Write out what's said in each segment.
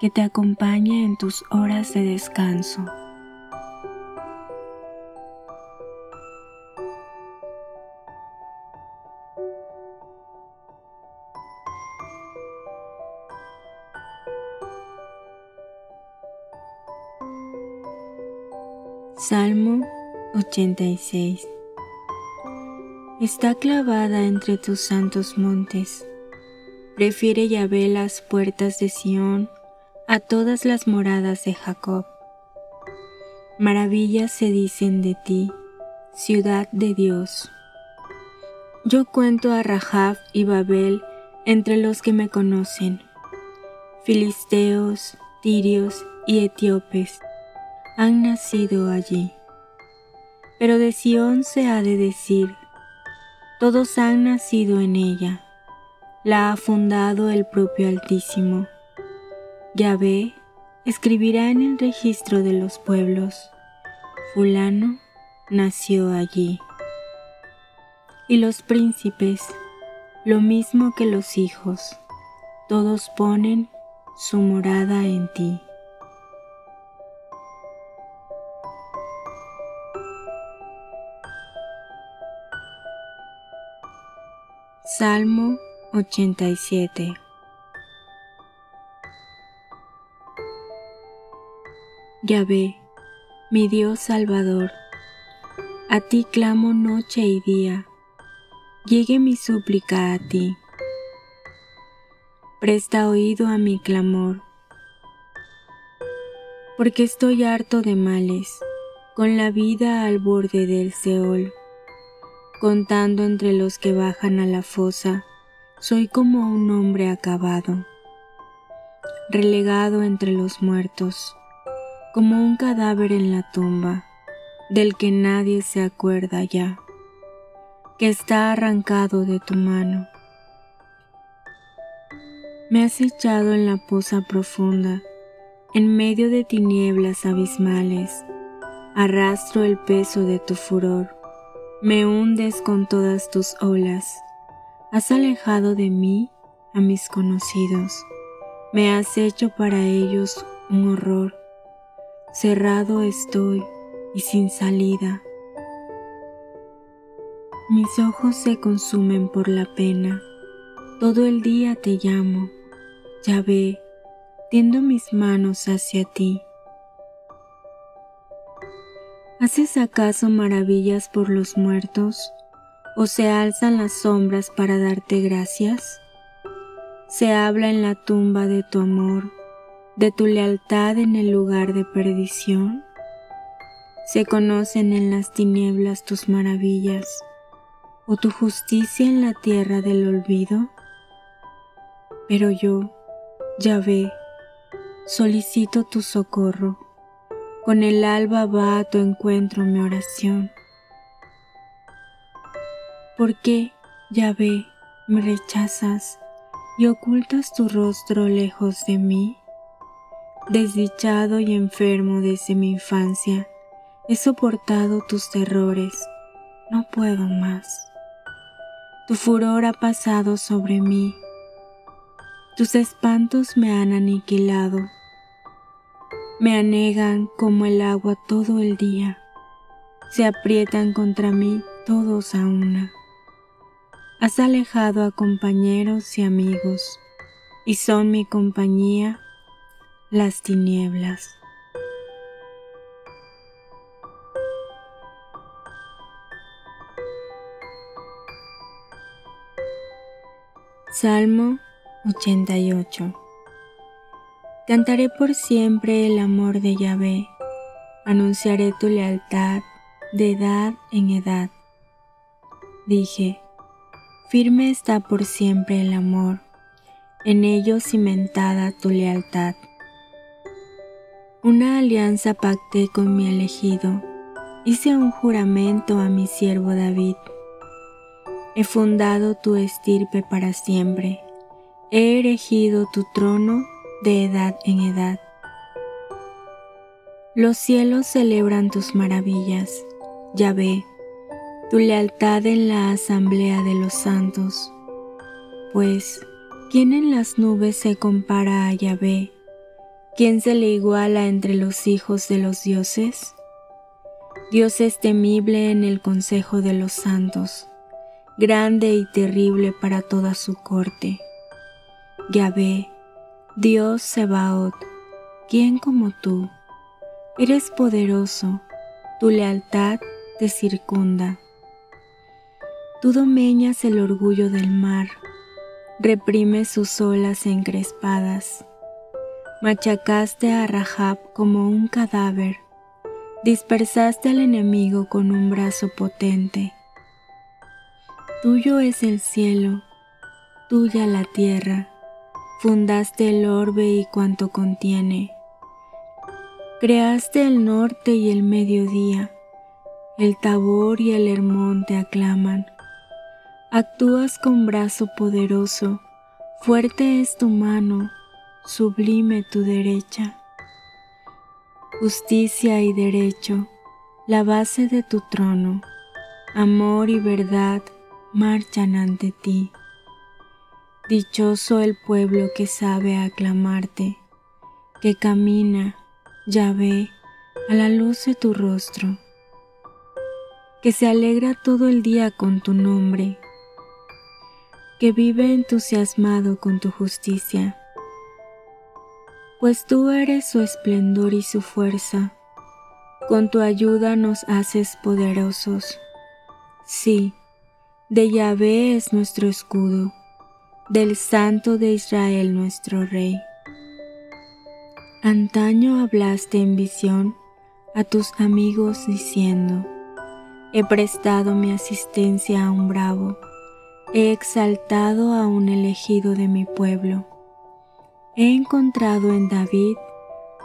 que te acompañe en tus horas de descanso. Salmo 86 Está clavada entre tus santos montes. Prefiere Yahvé las puertas de Sión a todas las moradas de Jacob. Maravillas se dicen de ti, ciudad de Dios. Yo cuento a Rahab y Babel entre los que me conocen, filisteos, tirios y etíopes han nacido allí. Pero de Sión se ha de decir, todos han nacido en ella, la ha fundado el propio Altísimo Yahvé escribirá en el registro de los pueblos, fulano nació allí. Y los príncipes, lo mismo que los hijos, todos ponen su morada en ti. Salmo 87 Yahvé, mi Dios Salvador, a ti clamo noche y día, llegue mi súplica a ti. Presta oído a mi clamor, porque estoy harto de males, con la vida al borde del Seol. Contando entre los que bajan a la fosa, soy como un hombre acabado, relegado entre los muertos como un cadáver en la tumba, del que nadie se acuerda ya, que está arrancado de tu mano. Me has echado en la poza profunda, en medio de tinieblas abismales, arrastro el peso de tu furor, me hundes con todas tus olas, has alejado de mí a mis conocidos, me has hecho para ellos un horror cerrado estoy y sin salida. Mis ojos se consumen por la pena, todo el día te llamo, ya ve, tiendo mis manos hacia ti. ¿Haces acaso maravillas por los muertos o se alzan las sombras para darte gracias? Se habla en la tumba de tu amor de tu lealtad en el lugar de perdición? ¿Se conocen en las tinieblas tus maravillas o tu justicia en la tierra del olvido? Pero yo, Yahvé, solicito tu socorro. Con el alba va a tu encuentro mi oración. ¿Por qué, Yahvé, me rechazas y ocultas tu rostro lejos de mí? Desdichado y enfermo desde mi infancia, he soportado tus terrores, no puedo más. Tu furor ha pasado sobre mí, tus espantos me han aniquilado, me anegan como el agua todo el día, se aprietan contra mí todos a una. Has alejado a compañeros y amigos, y son mi compañía las tinieblas. Salmo 88 Cantaré por siempre el amor de Yahvé, anunciaré tu lealtad de edad en edad. Dije, firme está por siempre el amor, en ello cimentada tu lealtad. Una alianza pacté con mi elegido, hice un juramento a mi siervo David. He fundado tu estirpe para siempre, he erigido tu trono de edad en edad. Los cielos celebran tus maravillas, Yahvé, tu lealtad en la asamblea de los santos. Pues, ¿quién en las nubes se compara a Yahvé? ¿Quién se le iguala entre los hijos de los dioses? Dios es temible en el consejo de los santos, grande y terrible para toda su corte. Yahvé, Dios Sebaot, ¿quién como tú? Eres poderoso, tu lealtad te circunda. Tú domeñas el orgullo del mar, reprime sus olas encrespadas Machacaste a Rahab como un cadáver, dispersaste al enemigo con un brazo potente. Tuyo es el cielo, tuya la tierra, fundaste el orbe y cuanto contiene. Creaste el norte y el mediodía, el tabor y el hermón te aclaman. Actúas con brazo poderoso, fuerte es tu mano, sublime tu derecha. Justicia y derecho, la base de tu trono, amor y verdad marchan ante ti. Dichoso el pueblo que sabe aclamarte, que camina, ya ve, a la luz de tu rostro, que se alegra todo el día con tu nombre, que vive entusiasmado con tu justicia pues tú eres su esplendor y su fuerza. Con tu ayuda nos haces poderosos. Sí, de Yahvé es nuestro escudo, del Santo de Israel nuestro Rey. Antaño hablaste en visión a tus amigos diciendo, He prestado mi asistencia a un bravo, he exaltado a un elegido de mi pueblo he encontrado en David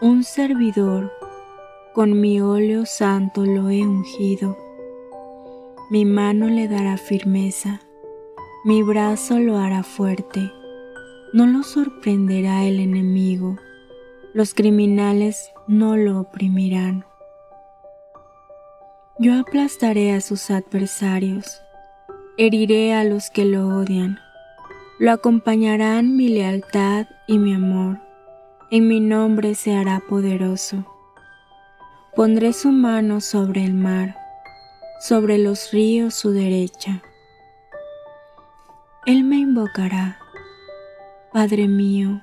un servidor, con mi óleo santo lo he ungido. Mi mano le dará firmeza, mi brazo lo hará fuerte. No lo sorprenderá el enemigo, los criminales no lo oprimirán. Yo aplastaré a sus adversarios, heriré a los que lo odian lo acompañarán mi lealtad y mi amor. En mi nombre se hará poderoso. Pondré su mano sobre el mar, sobre los ríos su derecha. Él me invocará, Padre mío,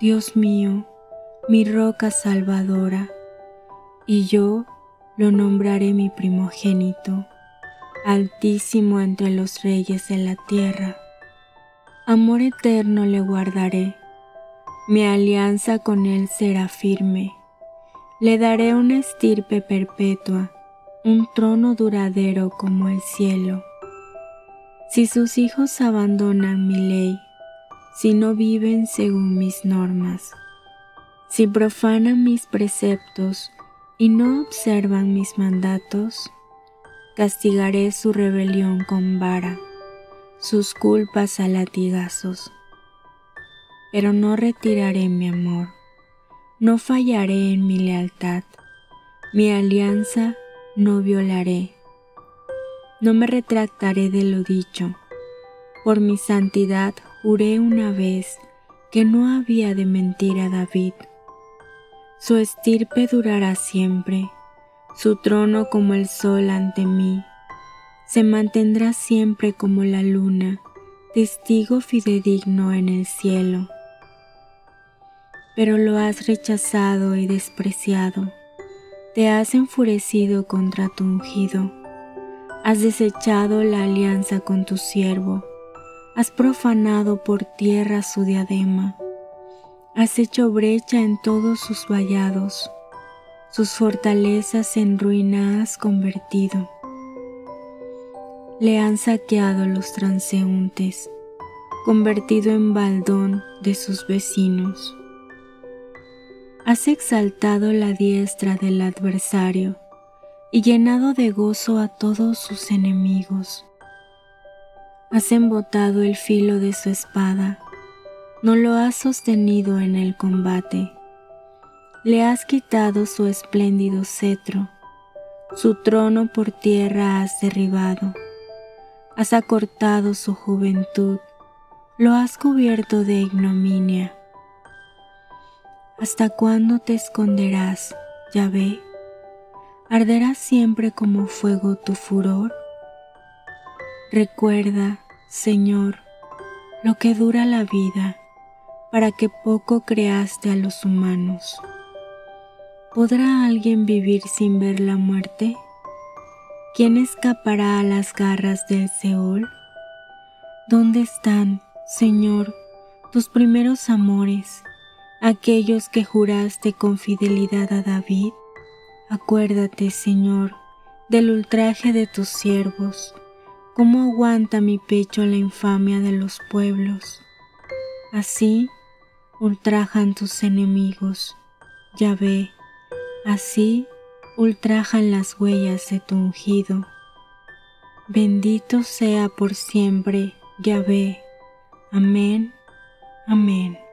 Dios mío, mi roca salvadora, y yo lo nombraré mi primogénito, altísimo entre los reyes de la tierra amor eterno le guardaré, mi alianza con él será firme. Le daré una estirpe perpetua, un trono duradero como el cielo. Si sus hijos abandonan mi ley, si no viven según mis normas, si profanan mis preceptos y no observan mis mandatos, castigaré su rebelión con vara sus culpas a latigazos. Pero no retiraré mi amor, no fallaré en mi lealtad, mi alianza no violaré. No me retractaré de lo dicho. Por mi santidad juré una vez que no había de mentir a David. Su estirpe durará siempre, su trono como el sol ante mí se mantendrá siempre como la luna, testigo fidedigno en el cielo. pero lo has rechazado y despreciado. Te has enfurecido contra tu ungido. Has desechado la alianza con tu siervo. Has profanado por tierra su diadema. Has hecho brecha en todos sus vallados. Sus fortalezas en ruina has convertido. Le han saqueado los transeúntes, convertido en baldón de sus vecinos. Has exaltado la diestra del adversario y llenado de gozo a todos sus enemigos. Has embotado el filo de su espada, no lo has sostenido en el combate. Le has quitado su espléndido cetro, su trono por tierra has derribado. Has acortado su juventud, lo has cubierto de ignominia ¿Hasta cuándo te esconderás, Yahvé? ¿Arderá siempre como fuego tu furor? Recuerda, Señor, lo que dura la vida, para que poco creaste a los humanos. ¿Podrá alguien vivir sin ver la muerte? ¿Quién escapará a las garras del Seol? ¿Dónde están, Señor, tus primeros amores? aquellos que juraste con fidelidad a David, acuérdate, Señor, del ultraje de tus siervos, cómo aguanta mi pecho la infamia de los pueblos. Así ultrajan tus enemigos, ya ve, así ultrajan las huellas de tu ungido. Bendito sea por siempre, Yahvé. Amén, amén.